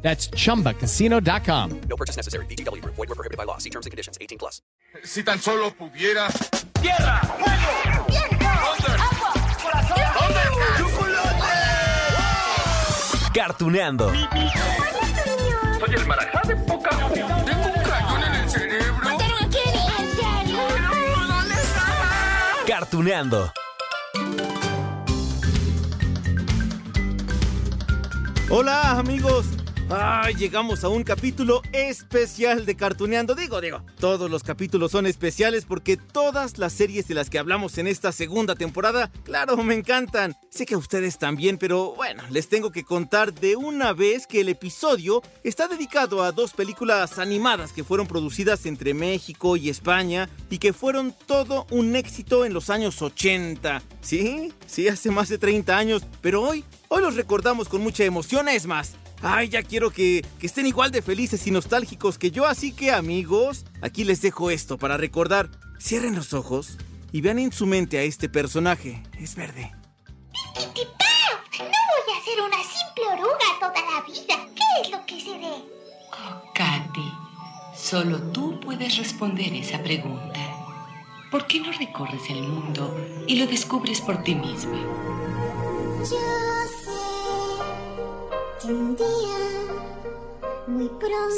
That's chumbacasino.com. No purchase necessary. BGW. Void were prohibited by law. See terms and conditions. 18 plus. Si tan solo pudiera. ¡Tierra! ¡Fuego! ¡Viento! ¡Agua! ¡Corazón! Cartuneando. Soy el marajá de poca Tengo un cañón en el cerebro. ¿Mataron a Kenny? ¿En serio? ¿Dónde estaba? Cartuneando. Hola amigos. Ay, llegamos a un capítulo especial de Cartuneando. Digo, digo, todos los capítulos son especiales porque todas las series de las que hablamos en esta segunda temporada, claro, me encantan. Sé que a ustedes también, pero bueno, les tengo que contar de una vez que el episodio está dedicado a dos películas animadas que fueron producidas entre México y España y que fueron todo un éxito en los años 80. Sí, sí, hace más de 30 años, pero hoy, hoy los recordamos con mucha emoción, es más. Ay, ya quiero que, que, estén igual de felices y nostálgicos que yo, así que amigos, aquí les dejo esto para recordar. Cierren los ojos y vean en su mente a este personaje. Es verde. ¡Pitipao! No voy a ser una simple oruga toda la vida. ¿Qué es lo que seré? Oh, Katy, solo tú puedes responder esa pregunta. ¿Por qué no recorres el mundo y lo descubres por ti misma? Yo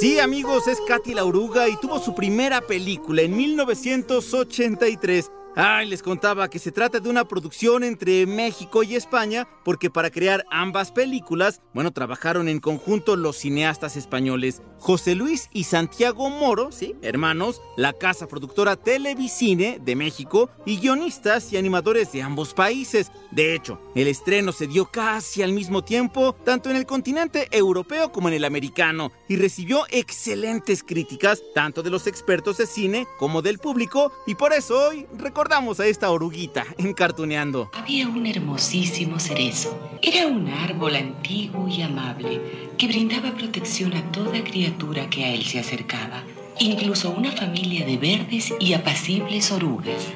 Sí, amigos, es Katy la oruga y tuvo su primera película en 1983. Ay, les contaba que se trata de una producción entre México y España, porque para crear ambas películas, bueno, trabajaron en conjunto los cineastas españoles José Luis y Santiago Moro, sí, hermanos, la casa productora Televisine de México y guionistas y animadores de ambos países. De hecho, el estreno se dio casi al mismo tiempo, tanto en el continente europeo como en el americano, y recibió excelentes críticas, tanto de los expertos de cine como del público, y por eso hoy recordamos a esta oruguita en Cartuneando. Había un hermosísimo cerezo. Era un árbol antiguo y amable que brindaba protección a toda criatura que a él se acercaba, incluso a una familia de verdes y apacibles orugas.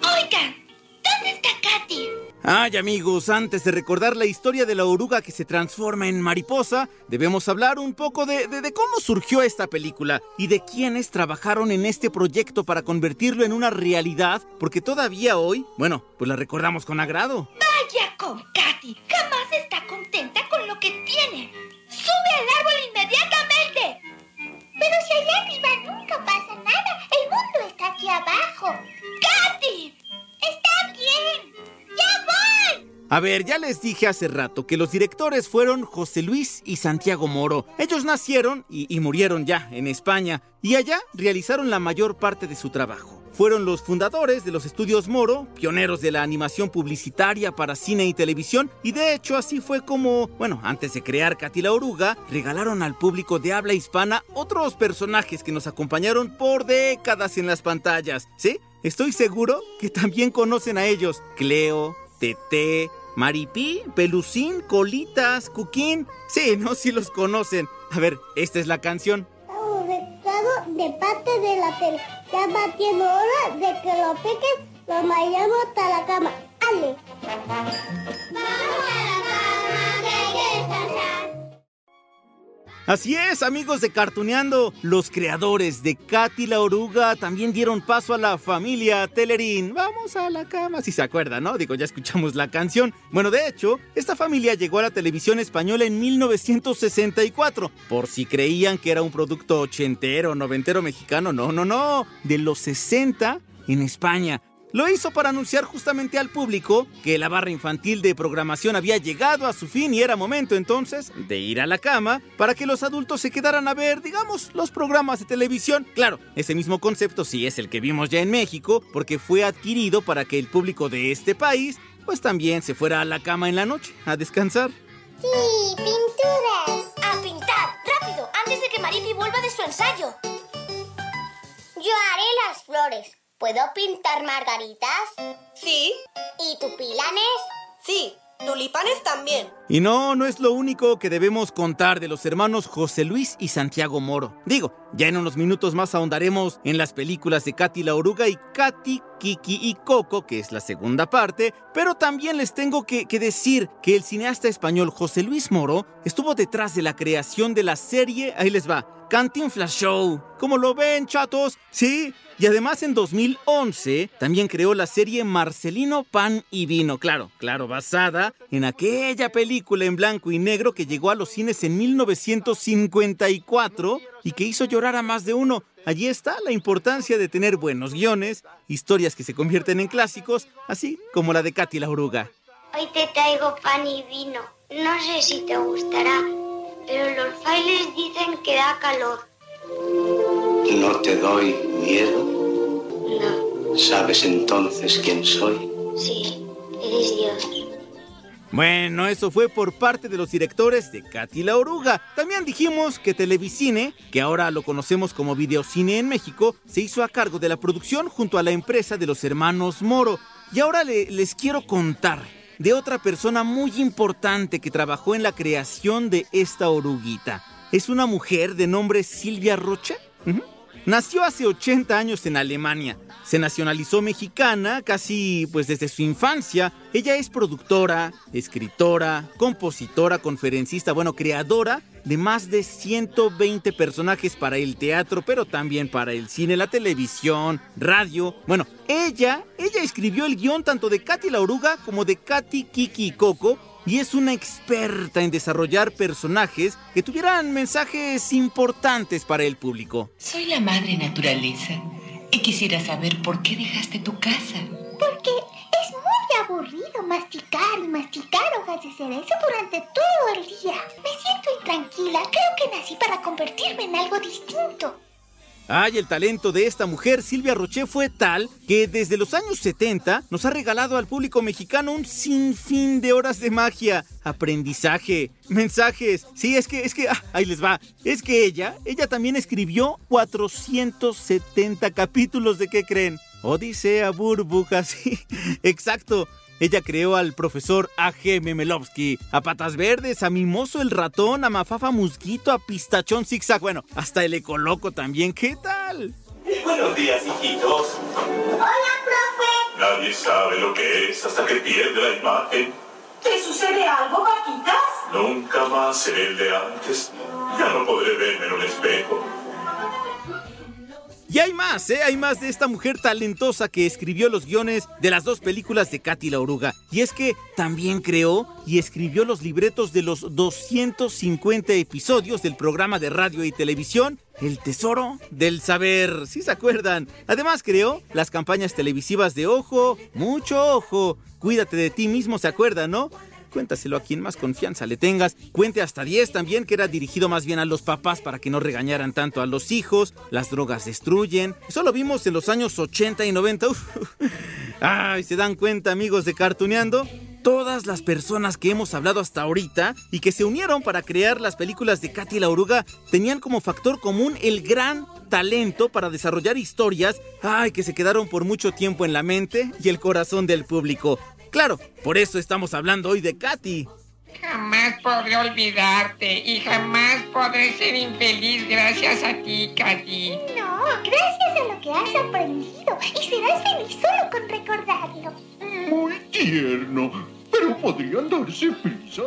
Oigan. Ay amigos, antes de recordar la historia de la oruga que se transforma en mariposa, debemos hablar un poco de, de, cómo surgió esta película y de quiénes trabajaron en este proyecto para convertirlo en una realidad, porque todavía hoy, bueno, pues la recordamos con agrado. Vaya con Katy, jamás está contenta con lo que tiene. ¡Sube al árbol inmediatamente! Pero si allá arriba nunca pasa nada, el mundo está aquí abajo. ¡Katy! ¡Está bien! ¡Ya voy! A ver, ya les dije hace rato que los directores fueron José Luis y Santiago Moro. Ellos nacieron y, y, murieron ya en España y allá realizaron la mayor parte de su trabajo. Fueron los fundadores de los estudios Moro, pioneros de la animación publicitaria para cine y televisión y de hecho así fue como, bueno, antes de crear Katy la Oruga, regalaron al público de habla hispana otros personajes que nos acompañaron por décadas en las pantallas, ¿sí? Estoy seguro que también conocen a ellos, Cleo, Tete, Maripí, Pelucín, Colitas, Cuquín. Sí, no, sí los conocen. A ver, esta es la canción. De parte de la tele. Ya va siendo hora de que lo piques, lo mayamos hasta la cama. ¡Ale! Vamos a la cama, que hay que descansar. Así es, amigos de Cartuneando, los creadores de Katy la Oruga también dieron paso a la familia Telerín. Vamos a la cama, si se acuerdan, ¿no? Digo, ya escuchamos la canción. Bueno, de hecho, esta familia llegó a la televisión española en 1964. Por si creían que era un producto ochentero, noventero mexicano, no, no, no. De los 60 en España. Lo hizo para anunciar justamente al público que la barra infantil de programación había llegado a su fin y era momento entonces de ir a la cama para que los adultos se quedaran a ver, digamos, los programas de televisión. Claro, ese mismo concepto sí es el que vimos ya en México porque fue adquirido para que el público de este país pues también se fuera a la cama en la noche a descansar. Sí, pinturas. A pintar, rápido, antes de que Maripi vuelva de su ensayo. Yo haré las flores. ¿Puedo pintar margaritas? Sí. ¿Y tu pilanes? Sí. Tulipanes también. Y no, no es lo único que debemos contar de los hermanos José Luis y Santiago Moro. Digo, ya en unos minutos más ahondaremos en las películas de Katy la Oruga y Katy, Kiki y Coco, que es la segunda parte, pero también les tengo que, que decir que el cineasta español José Luis Moro estuvo detrás de la creación de la serie, ahí les va, Cantinflas Show. ¿Cómo lo ven, chatos? Sí. Y además en 2011 también creó la serie Marcelino Pan y Vino, claro, claro, basada en aquella película en blanco y negro que llegó a los cines en 1954 y que hizo llorar a más de uno. Allí está la importancia de tener buenos guiones, historias que se convierten en clásicos, así como la de Katy la Oruga. Hoy te traigo pan y vino. No sé si te gustará, pero los bailes dicen que da calor. ¿No te doy miedo? No, ¿Sabes entonces quién soy? sí, eres Dios. Bueno, eso fue por parte de los directores de Katy la Oruga. También dijimos que Televisine, que ahora lo conocemos como Videocine en México, se hizo a cargo de la producción junto a la empresa de los hermanos Moro. Y ahora le- les quiero contar de otra persona muy importante que trabajó en la creación de esta oruguita. Es una mujer de nombre Silvia Rocha. Nació hace 80 años en Alemania. Se nacionalizó mexicana casi pues desde su infancia. Ella es productora, escritora, compositora, conferencista, bueno, creadora de más de 120 personajes para el teatro, pero también para el cine, la televisión, radio. Bueno, ella, ella escribió el guion tanto de Katy la Oruga como de Katy, Kiki y Coco y es una experta en desarrollar personajes que tuvieran mensajes importantes para el público. Soy la madre naturaleza y quisiera saber por qué dejaste tu casa. Porque es muy aburrido masticar y masticar hojas de cerezo durante todo el día. Me siento intranquila. Creo que nací para convertirme en algo distinto. Ay, el talento de esta mujer, Silvia Roché, fue tal que desde los años 70 nos ha regalado al público mexicano un sinfín de horas de magia, aprendizaje, mensajes. Sí, es que, es que, ah, ahí les va. Es que ella, ella también escribió 470 capítulos de qué creen. Odisea, burbujas, sí, exacto. Ella creó al profesor A.G. Memelovsky, a Patas Verdes, a Mimoso el Ratón, a Mafafa Musguito, a Pistachón Zigzag, bueno, hasta el Ecoloco también, ¿qué tal? Buenos días, hijitos. Hola, profe. Nadie sabe lo que es hasta que pierde la imagen. ¿Te sucede algo, vaquitas? Nunca más seré el de antes. Ya no podré verme en un espejo. Y hay más, ¿eh? Hay más de esta mujer talentosa que escribió los guiones de las dos películas de Katy la Oruga. Y es que también creó y escribió los libretos de los 250 episodios del programa de radio y televisión El Tesoro del Saber, si se acuerdan. Además creó las campañas televisivas de Ojo, mucho ojo, cuídate de ti mismo, ¿se acuerdan, no? Cuéntaselo a quien más confianza le tengas. Cuente hasta 10 también, que era dirigido más bien a los papás para que no regañaran tanto a los hijos. Las drogas destruyen. Eso lo vimos en los años 80 y 90. Uf. Ay, ¿se dan cuenta, amigos de Cartuneando? Todas las personas que hemos hablado hasta ahorita y que se unieron para crear las películas de Katy la Oruga tenían como factor común el gran talento para desarrollar historias, ay, que se quedaron por mucho tiempo en la mente y el corazón del público. Claro, por eso estamos hablando hoy de Katy. Jamás podré olvidarte y jamás podré ser infeliz gracias a ti, Katy. No, gracias a lo que has aprendido. Y serás feliz solo con recordarlo. Muy tierno, pero podrían darse prisa.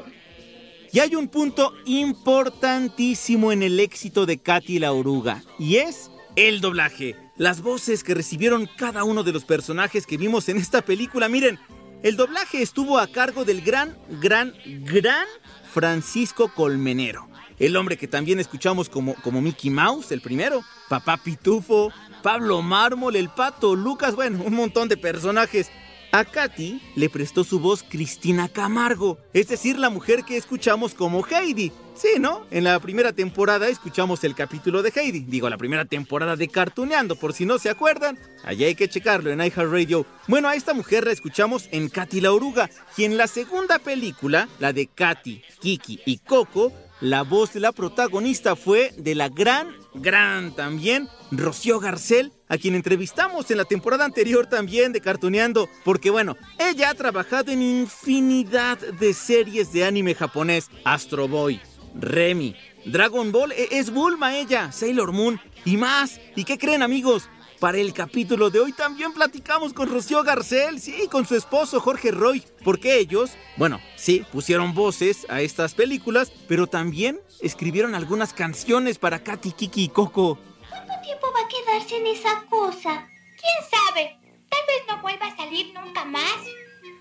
Y hay un punto importantísimo en el éxito de Katy la Oruga, y es el doblaje. Las voces que recibieron cada uno de los personajes que vimos en esta película, miren, el doblaje estuvo a cargo del gran, gran, gran Francisco Colmenero. El hombre que también escuchamos como, como Mickey Mouse, el primero, Papá Pitufo, Pablo Mármol, el Pato, Lucas, bueno, un montón de personajes. A Katy le prestó su voz Cristina Camargo, es decir, la mujer que escuchamos como Heidi. Sí, ¿no? En la primera temporada escuchamos el capítulo de Heidi. Digo, la primera temporada de Cartuneando, por si no se acuerdan. Allá hay que checarlo en iHeartRadio. Bueno, a esta mujer la escuchamos en Katy la Oruga. Y en la segunda película, la de Katy, Kiki y Coco, la voz de la protagonista fue de la gran, gran también, Rocío Garcel, a quien entrevistamos en la temporada anterior también de Cartuneando, porque bueno, ella ha trabajado en infinidad de series de anime japonés, Astro Boy, Remy, Dragon Ball, e- es Bulma ella, Sailor Moon y más. ¿Y qué creen amigos? Para el capítulo de hoy también platicamos con Rocío Garcel, sí, con su esposo Jorge Roy, porque ellos, bueno, sí, pusieron voces a estas películas, pero también escribieron algunas canciones para Katy, Kiki y Coco. ¿Cuánto tiempo va a quedarse en esa cosa? ¿Quién sabe? Tal vez no vuelva a salir nunca más.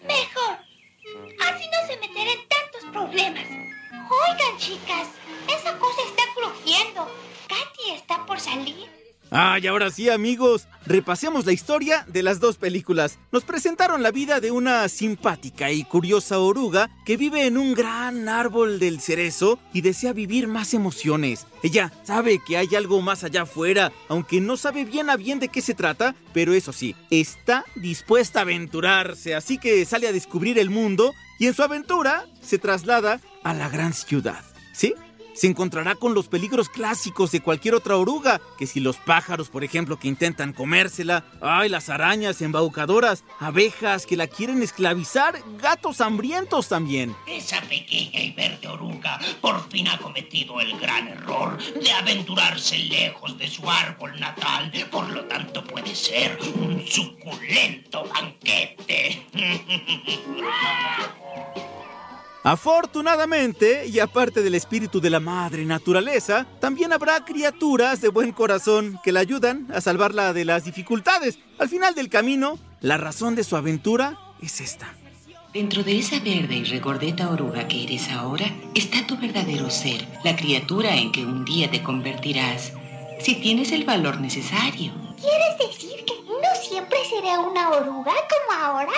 Mejor. Así no se meterá en tantos problemas. Oigan, chicas, esa cosa está crujiendo. Katy está por salir. Ah, ahora sí, amigos, repasemos la historia de las dos películas. Nos presentaron la vida de una simpática y curiosa oruga que vive en un gran árbol del cerezo y desea vivir más emociones. Ella sabe que hay algo más allá afuera, aunque no sabe bien a bien de qué se trata, pero eso sí, está dispuesta a aventurarse, así que sale a descubrir el mundo y en su aventura se traslada a la gran ciudad. ¿Sí? Se encontrará con los peligros clásicos de cualquier otra oruga, que si los pájaros, por ejemplo, que intentan comérsela, ay, las arañas embaucadoras, abejas que la quieren esclavizar, gatos hambrientos también. Esa pequeña y verde oruga por fin ha cometido el gran error de aventurarse lejos de su árbol natal, por lo tanto puede ser un suculento banquete. Afortunadamente, y aparte del espíritu de la madre naturaleza, también habrá criaturas de buen corazón que la ayudan a salvarla de las dificultades. Al final del camino, la razón de su aventura es esta. Dentro de esa verde y regordeta oruga que eres ahora está tu verdadero ser, la criatura en que un día te convertirás, si tienes el valor necesario. ¿Quieres decir que no siempre seré una oruga como ahora?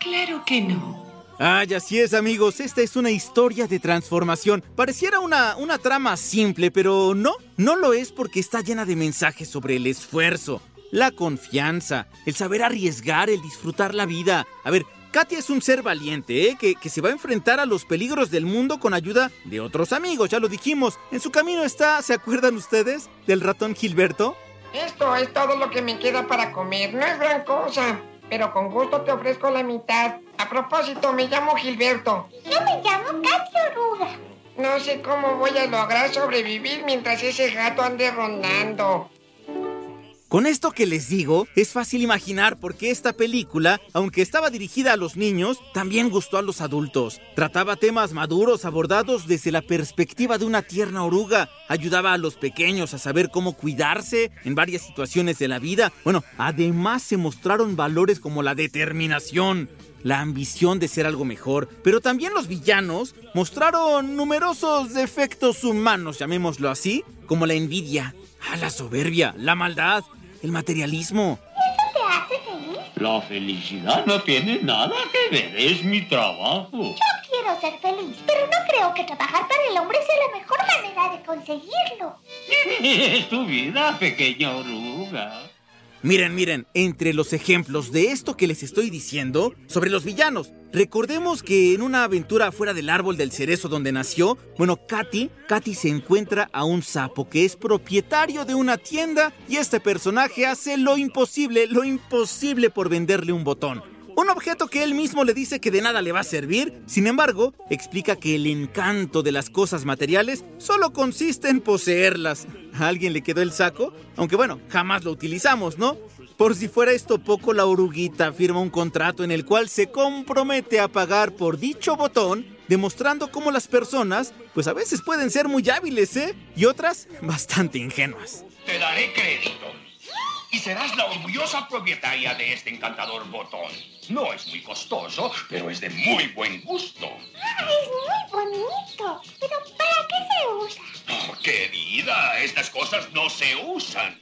Claro que no. Ay, así es, amigos. Esta es una historia de transformación. Pareciera una, una trama simple, pero no. No lo es porque está llena de mensajes sobre el esfuerzo, la confianza, el saber arriesgar, el disfrutar la vida. A ver, Katia es un ser valiente, ¿eh? que, que se va a enfrentar a los peligros del mundo con ayuda de otros amigos, ya lo dijimos. En su camino está, ¿se acuerdan ustedes? Del ratón Gilberto. Esto es todo lo que me queda para comer. No es gran cosa, pero con gusto te ofrezco la mitad. A propósito, me llamo Gilberto. Yo me llamo Katy Oruga. No sé cómo voy a lograr sobrevivir mientras ese gato ande rondando. Con esto que les digo, es fácil imaginar por qué esta película, aunque estaba dirigida a los niños, también gustó a los adultos. Trataba temas maduros abordados desde la perspectiva de una tierna oruga, ayudaba a los pequeños a saber cómo cuidarse en varias situaciones de la vida. Bueno, además se mostraron valores como la determinación, la ambición de ser algo mejor, pero también los villanos mostraron numerosos defectos humanos, llamémoslo así, como la envidia, ah, la soberbia, la maldad, el materialismo. ¿Eso te hace feliz? La felicidad no tiene nada que ver, es mi trabajo. Yo quiero ser feliz, pero no creo que trabajar para el hombre sea la mejor manera de conseguirlo. Es tu vida, pequeña oruga. Miren, miren, entre los ejemplos de esto que les estoy diciendo sobre los villanos, recordemos que en una aventura fuera del árbol del cerezo donde nació, bueno, Katy, Katy se encuentra a un sapo que es propietario de una tienda y este personaje hace lo imposible, lo imposible por venderle un botón. Un objeto que él mismo le dice que de nada le va a servir, sin embargo, explica que el encanto de las cosas materiales solo consiste en poseerlas. ¿A alguien le quedó el saco? Aunque bueno, jamás lo utilizamos, ¿no? Por si fuera esto poco, la oruguita firma un contrato en el cual se compromete a pagar por dicho botón, demostrando cómo las personas, pues a veces pueden ser muy hábiles, ¿eh? Y otras bastante ingenuas. Te daré crédito. Y serás la orgullosa propietaria de este encantador botón. No es muy costoso, pero es de muy buen gusto. Ah, es muy bonito. Pero ¿para qué se usa? Oh, querida, estas cosas no se usan.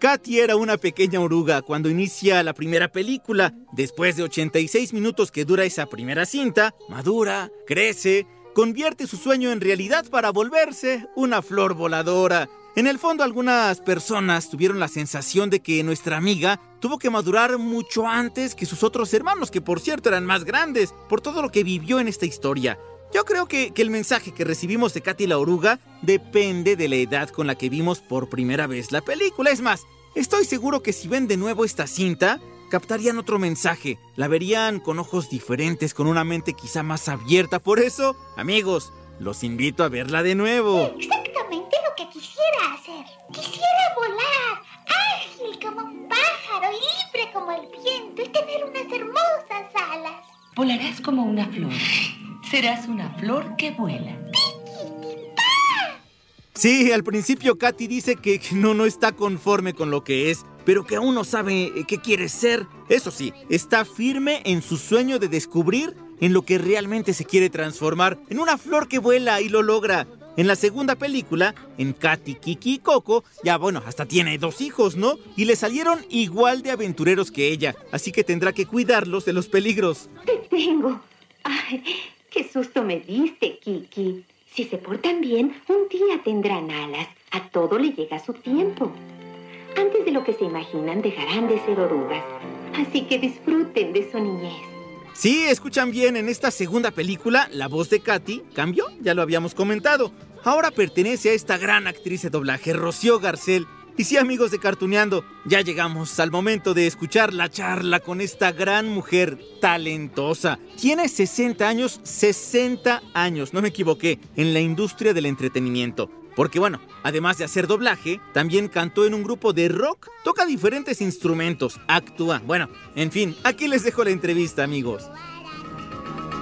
Katy era una pequeña oruga cuando inicia la primera película. Después de 86 minutos que dura esa primera cinta, madura, crece, convierte su sueño en realidad para volverse una flor voladora. En el fondo algunas personas tuvieron la sensación de que nuestra amiga tuvo que madurar mucho antes que sus otros hermanos, que por cierto eran más grandes, por todo lo que vivió en esta historia. Yo creo que, el mensaje que recibimos de Katy la oruga depende de la edad con la que vimos por primera vez la película. Es más, estoy seguro que si ven de nuevo esta cinta, captarían otro mensaje, la verían con ojos diferentes, con una mente quizá más abierta. Por eso, amigos, los invito a verla de nuevo. Exactamente lo que quisiera hacer. Quisiera volar, ágil como un pájaro, libre como el viento y tener unas hermosas alas. Volarás como una flor. Serás una flor que vuela. Sí, al principio Katy dice que no, no está conforme con lo que es, pero que aún no sabe eh, qué quiere ser. Eso sí, está firme en su sueño de descubrir en lo que realmente se quiere transformar, en una flor que vuela y lo logra. En la segunda película, en Katy, Kiki y Coco, ya bueno, hasta tiene dos hijos, ¿no? Y le salieron igual de aventureros que ella, así que tendrá que cuidarlos de los peligros. Te tengo. Ay, qué susto me diste, Kiki. Si se portan bien, un día tendrán alas. A todo le llega su tiempo. Antes de lo que se imaginan, dejarán de ser orugas. Así que disfruten de su niñez. Sí, escuchan bien, en esta segunda película, la voz de Katy cambió, ya lo habíamos comentado. Ahora pertenece a esta gran actriz de doblaje, Rocío Garcel. Y sí, amigos de Cartuneando, ya llegamos al momento de escuchar la charla con esta gran mujer talentosa. Tiene 60 años, 60 años, no me equivoqué, en la industria del entretenimiento. Porque bueno, además de hacer doblaje, también cantó en un grupo de rock, toca diferentes instrumentos, actúa. Bueno, en fin, aquí les dejo la entrevista, amigos.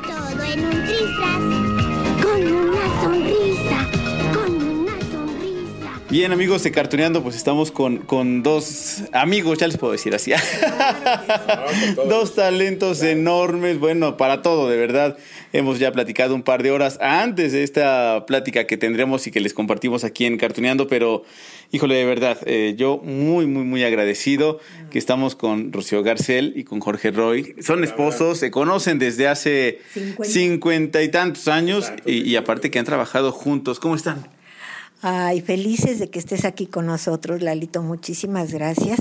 Todo en un trisras, con una sonrisa, con una sonrisa. Bien, amigos de Cartuneando, pues estamos con, con dos amigos, ya les puedo decir así. dos talentos enormes, bueno, para todo, de verdad. Hemos ya platicado un par de horas antes de esta plática que tendremos y que les compartimos aquí en Cartuneando, pero híjole, de verdad, eh, yo muy, muy, muy agradecido que estamos con Rocío Garcel y con Jorge Roy. Son esposos, se conocen desde hace cincuenta y tantos años y, y aparte que han trabajado juntos. ¿Cómo están? Ay, felices de que estés aquí con nosotros, Lalito. Muchísimas gracias.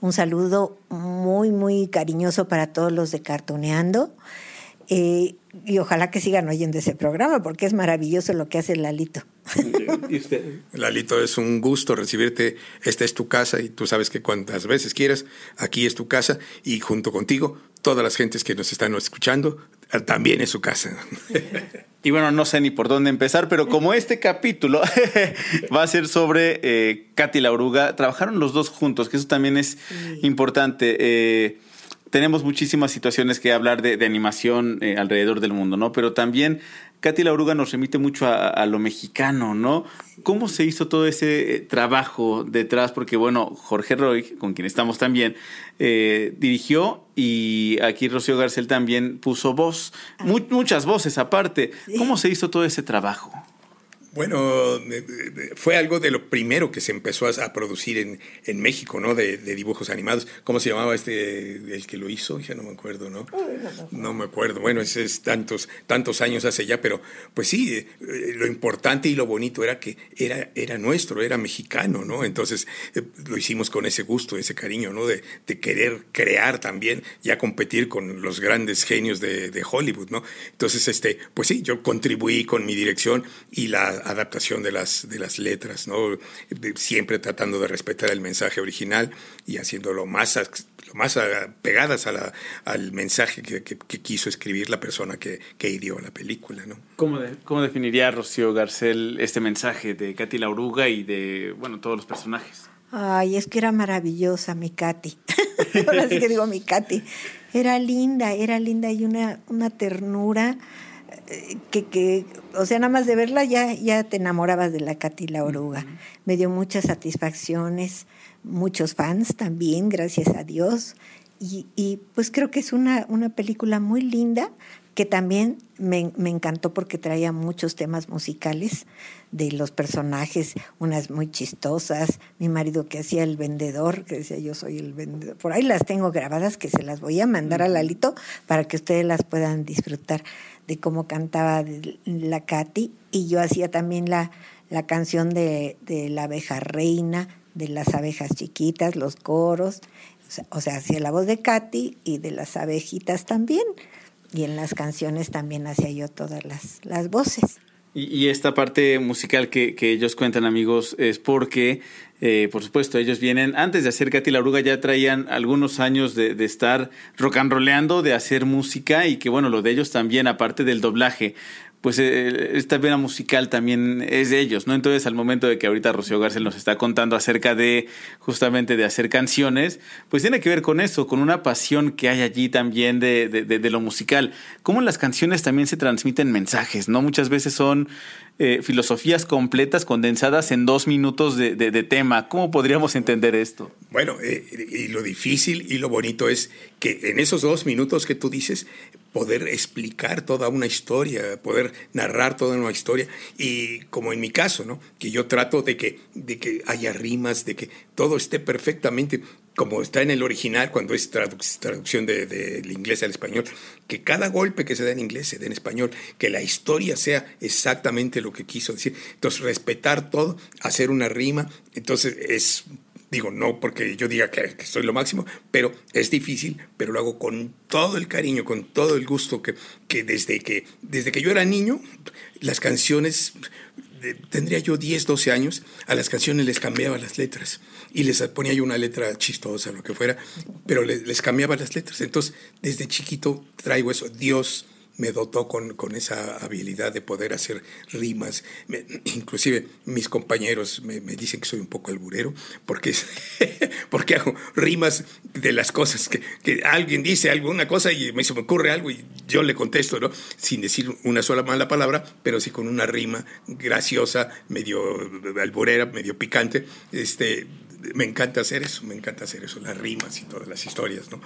Un saludo muy, muy cariñoso para todos los de Cartoneando. Eh, y ojalá que sigan oyendo ese programa porque es maravilloso lo que hace Lalito. ¿Y usted? Lalito, es un gusto recibirte. Esta es tu casa y tú sabes que cuantas veces quieras, aquí es tu casa y junto contigo, todas las gentes que nos están escuchando, también es su casa. Y bueno, no sé ni por dónde empezar, pero como este capítulo va a ser sobre eh, Katy la oruga, trabajaron los dos juntos, que eso también es importante. Eh, tenemos muchísimas situaciones que hablar de, de animación eh, alrededor del mundo, ¿no? Pero también Katy la oruga nos remite mucho a, a lo mexicano, ¿no? ¿Cómo se hizo todo ese eh, trabajo detrás? Porque, bueno, Jorge Roy, con quien estamos también, eh, dirigió y aquí Rocío Garcel también puso voz, Mu- muchas voces aparte. ¿Cómo se hizo todo ese trabajo? Bueno, eh, eh, fue algo de lo primero que se empezó a, producir en, en México, ¿no? De, de dibujos animados. ¿Cómo se llamaba este, el que lo hizo? Ya no me acuerdo, ¿no? No me acuerdo. Bueno, ese es tantos, tantos años hace ya, pero pues sí, eh, eh, lo importante y lo bonito era que era, era nuestro, era mexicano, ¿no? Entonces eh, lo hicimos con ese gusto, ese cariño, ¿no? De, de querer crear también, ya competir con los grandes genios de, de Hollywood, ¿no? Entonces, este, pues sí, yo contribuí con mi dirección y la adaptación de las, de las letras, ¿no? Siempre tratando de respetar el mensaje original y haciéndolo más, lo más pegadas a la- al mensaje que, que- que quiso escribir la persona que, que ideó la película, ¿no? ¿Cómo, de- cómo definiría Rocío Garcel este mensaje de Katy la oruga y de, bueno, todos los personajes? Ay, es que era maravillosa mi Katy. Ahora sí que digo mi Katy. Era linda, era linda y una, una ternura que, que, o sea, nada más de verla ya, ya te enamorabas de la Katy la oruga. Me dio muchas satisfacciones, muchos fans también, gracias a Dios. Y, y pues creo que es una, una película muy linda que también me, me encantó porque traía muchos temas musicales de los personajes, unas muy chistosas, mi marido que hacía el vendedor, que decía yo soy el vendedor, por ahí las tengo grabadas que se las voy a mandar a Lalito para que ustedes las puedan disfrutar de cómo cantaba la Katy y yo hacía también la, la canción de, de la abeja reina, de las abejas chiquitas, los coros, o sea, o sea, hacía la voz de Katy y de las abejitas también. Y en las canciones también hacía yo todas las, las voces. Y, y esta parte musical que, que ellos cuentan, amigos, es porque, eh, por supuesto, ellos vienen, antes de hacer Katy la Oruga, ya traían algunos años de, de estar rock and rollando, de hacer música y que, bueno, lo de ellos también, aparte del doblaje, pues eh, esta vena musical también es de ellos, ¿no? Entonces, al momento de que ahorita Rocío García nos está contando acerca de justamente de hacer canciones, pues tiene que ver con eso, con una pasión que hay allí también de, de, lo musical. Cómo las canciones también se transmiten mensajes, ¿no? Muchas veces son eh, filosofías completas condensadas en dos minutos de, de, de, tema. ¿Cómo podríamos entender esto? Bueno, eh, y lo difícil y lo bonito es que en esos dos minutos que tú dices, poder explicar toda una historia, poder narrar toda una historia. Y como en mi caso, ¿no? Que yo trato de que, de que haya rimas, de que todo esté perfectamente como está en el original, cuando es traduc traducción del de, de inglés al español, que cada golpe que se da en inglés se dé en español, que la historia sea exactamente lo que quiso decir. Entonces, respetar todo, hacer una rima, entonces es Digo, no porque yo diga que, que, soy lo máximo, pero es difícil, pero lo hago con todo el cariño, con todo el gusto que, que, desde, que desde que yo era niño, las canciones, tendría yo 10, 12 años, a las canciones les cambiaba las letras y les ponía yo una letra chistosa, lo que fuera, pero les, les cambiaba las letras. Entonces, desde chiquito traigo eso, Dios me dotó con, con, esa habilidad de poder hacer rimas. Me, inclusive mis compañeros me, me, dicen que soy un poco alburero porque, porque hago rimas de las cosas que, que, alguien dice alguna cosa y me, se me ocurre algo y yo le contesto, ¿no? Sin decir una sola mala palabra, pero sí con una rima graciosa, medio alburera, medio picante. Este, me encanta hacer eso, me encanta hacer eso, las rimas y todas las historias, ¿no?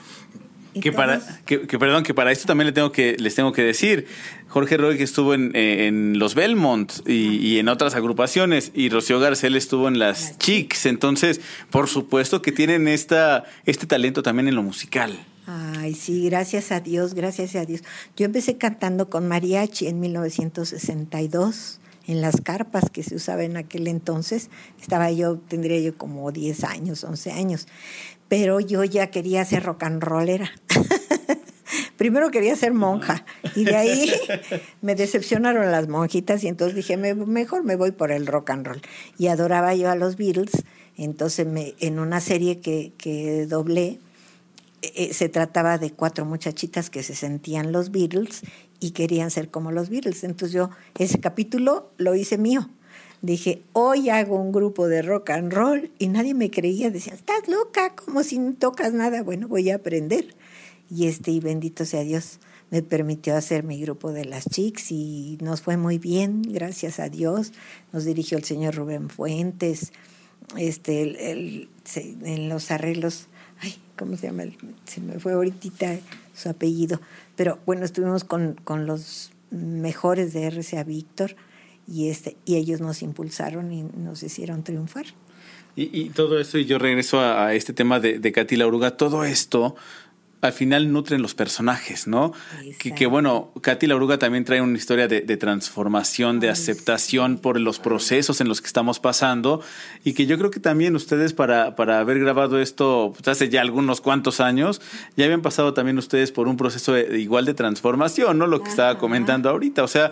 Que para, que, que, perdón, que para esto también le tengo que, les tengo que decir, Jorge Roy que estuvo en, en los Belmont y, y, en otras agrupaciones y Rocío Garcel estuvo en las, las Chicks, entonces por supuesto que tienen esta, este talento también en lo musical. Ay, sí, gracias a Dios, gracias a Dios. Yo empecé cantando con mariachi en 1962 en las carpas que se usaba en aquel entonces. Estaba yo, tendría yo como 10 años, 11 años, pero yo ya quería ser rock and rollera. Primero quería ser monja y de ahí me decepcionaron las monjitas y entonces dije, me, mejor me voy por el rock and roll. Y adoraba yo a los Beatles, entonces me, en una serie que, que doblé, eh, se trataba de cuatro muchachitas que se sentían los Beatles y querían ser como los Beatles. Entonces yo ese capítulo lo hice mío. Dije, hoy hago un grupo de rock and roll y nadie me creía. Decían, estás loca, como si no tocas nada. Bueno, voy a aprender. Y este, y bendito sea Dios, me permitió hacer mi grupo de las chicks y nos fue muy bien, gracias a Dios. Nos dirigió el señor Rubén Fuentes. Este, en los arreglos, ay, ¿cómo se llama? Se me fue ahorita su apellido. Pero bueno, estuvimos con, con los mejores de RCA Víctor y, este, y ellos nos impulsaron y nos hicieron triunfar. Y, y todo esto, y yo regreso a, este tema de, de Katy todo esto al final nutren los personajes, ¿no? Que, que, bueno, Katy la Oruga también trae una historia de, de transformación, de Ay, aceptación sí. por los procesos en los que estamos pasando y que yo creo que también ustedes para, para haber grabado esto pues, hace ya algunos cuantos años, ya habían pasado también ustedes por un proceso de, igual de transformación, ¿no? Lo que Ajá. estaba comentando ahorita, o sea,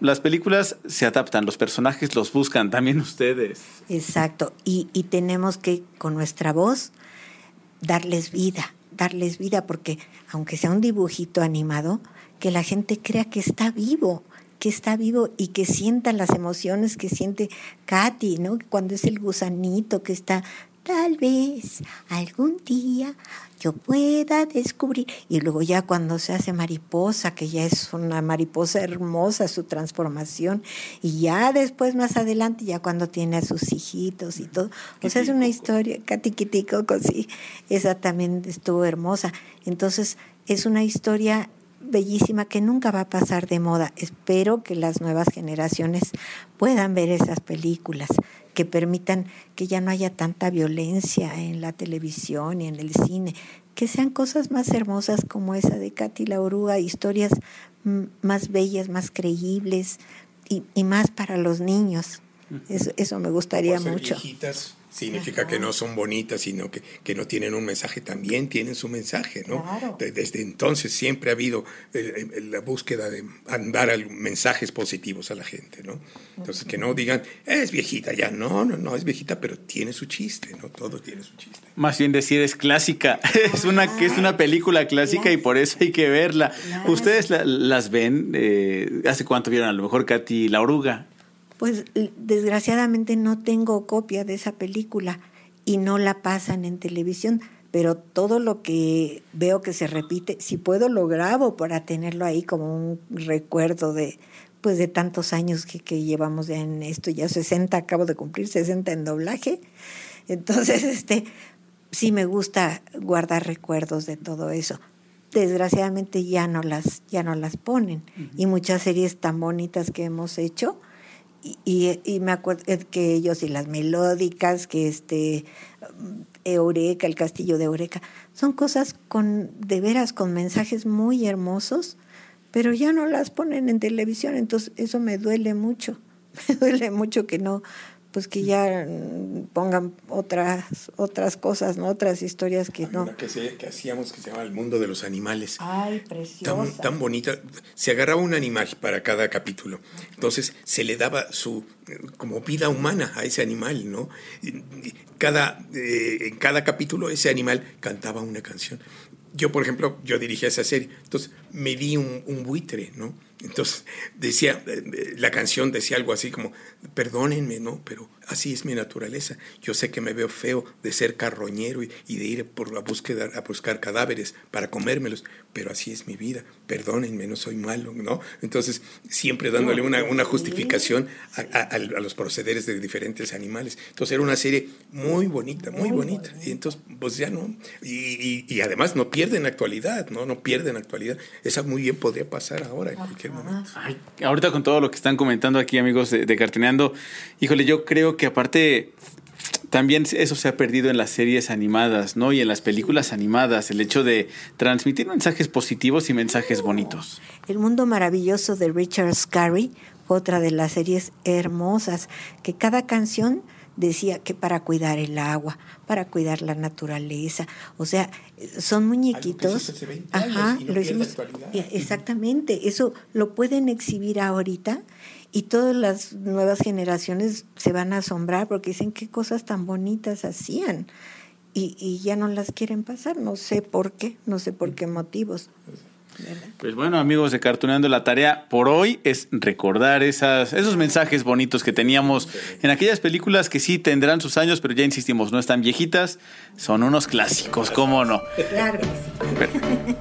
las películas se adaptan, los personajes los buscan, también ustedes. Exacto, y, y tenemos que con nuestra voz darles vida darles vida, porque aunque sea un dibujito animado, que la gente crea que está vivo, que está vivo y que sienta las emociones que siente Katy, ¿no? Cuando es el gusanito que está, tal vez algún día yo pueda descubrir. Y luego ya cuando se hace mariposa, que ya es una mariposa hermosa su transformación, y ya después más adelante, ya cuando tiene a sus hijitos y todo. O sea, es una historia, Catiquitico, sí, esa también estuvo hermosa. Entonces, es una historia bellísima que nunca va a pasar de moda. Espero que las nuevas generaciones puedan ver esas películas, que permitan que ya no haya tanta violencia en la televisión y en el cine, que sean cosas más hermosas como esa de Katy la Oruga, historias más bellas, más creíbles y, y más para los niños. Eso, eso me gustaría mucho. Viejitas significa que no son bonitas, sino que, que, no tienen un mensaje, también tienen su mensaje, ¿no? Desde entonces siempre ha habido eh, eh, la búsqueda de andar mensajes positivos a la gente, ¿no? Entonces que no digan, es viejita ya, no, no, no, es viejita, pero tiene su chiste, ¿no? Todo tiene su chiste. Más bien decir es clásica, es una, que es una película clásica y por eso hay que verla. ¿Ustedes las ven? Eh, ¿Hace cuánto vieron a lo mejor Katy La Oruga? Pues desgraciadamente no tengo copia de esa película y no la pasan en televisión, pero todo lo que veo que se repite, si puedo lo grabo para tenerlo ahí como un recuerdo de pues de tantos años que, que llevamos en esto, ya 60, acabo de cumplir 60 en doblaje. Entonces, este sí me gusta guardar recuerdos de todo eso. Desgraciadamente ya no las ya no las ponen y muchas series tan bonitas que hemos hecho y, me acuerdo que ellos y las melódicas, que este Eureka, el castillo de Eureka, son cosas con de veras con mensajes muy hermosos, pero ya no las ponen en televisión, entonces eso me duele mucho. Me duele mucho que no pues que ya pongan otras otras cosas, ¿no? Otras historias que no. que, que, hacíamos que se llama El mundo de los animales. Ay, preciosa. Tan, tan, bonita. Se agarraba un animal para cada capítulo. Entonces se le daba su como vida humana a ese animal, ¿no? Cada, eh, en cada capítulo ese animal cantaba una canción. Yo, por ejemplo, yo dirigía esa serie, entonces me di un, un buitre, ¿no? Entonces decía, eh, eh, la canción decía algo así como, perdónenme, ¿no? Pero así es mi naturaleza. Yo sé que me veo feo de ser carroñero y, de ir por la búsqueda a buscar cadáveres para comérmelos, pero así es mi vida. Perdónenme, no soy malo, ¿no? Entonces, siempre dándole una, una justificación a, los procederes de diferentes animales. Entonces, era una serie muy bonita, muy bonita. Y entonces, pues ya no. Y, y, además no pierden actualidad, ¿no? No pierden actualidad. Esa muy bien podría pasar ahora en cualquier momento. ahorita con todo lo que están comentando aquí, amigos de, de Cartineando, híjole, yo creo que aparte también eso se ha perdido en las series animadas, ¿no? Y en las películas animadas, el hecho de transmitir mensajes positivos y mensajes bonitos. El mundo maravilloso de Richard Scarry fue otra de las series hermosas, que cada canción decía que para cuidar el agua, para cuidar la naturaleza, o sea, son muñequitos. Ajá, lo hicimos. Exactamente, eso lo pueden exhibir ahorita y todas las nuevas generaciones se van a asombrar porque dicen qué cosas tan bonitas hacían y, y ya no las quieren pasar, no sé por qué, no sé por qué motivos. Pues bueno, amigos de Cartuneando, la tarea por hoy es recordar esas, esos mensajes bonitos que teníamos en aquellas películas que sí tendrán sus años, pero ya insistimos, no están viejitas, son unos clásicos, ¿cómo no? Claro. ¿Qué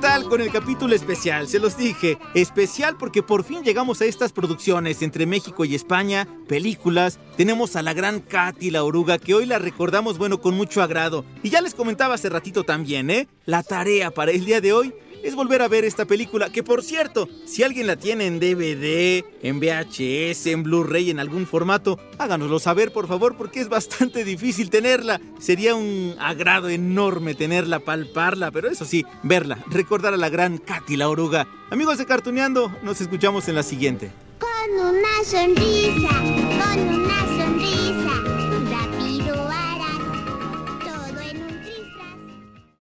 tal con el capítulo especial? Se los dije, especial porque por fin llegamos a estas producciones entre México y España, películas. Tenemos a la gran Katy la oruga que hoy la recordamos, bueno, con mucho agrado. Y ya les comentaba hace ratito también, ¿eh? La tarea para el día de hoy es volver a ver esta película, que por cierto, si alguien la tiene en DVD, en VHS, en Blu-ray, en algún formato, háganoslo saber por favor, porque es bastante difícil tenerla. Sería un agrado enorme tenerla, palparla, pero eso sí, verla, recordar a la gran Katy la oruga. Amigos de Cartuneando, nos escuchamos en la siguiente. Con una sonrisa, con una.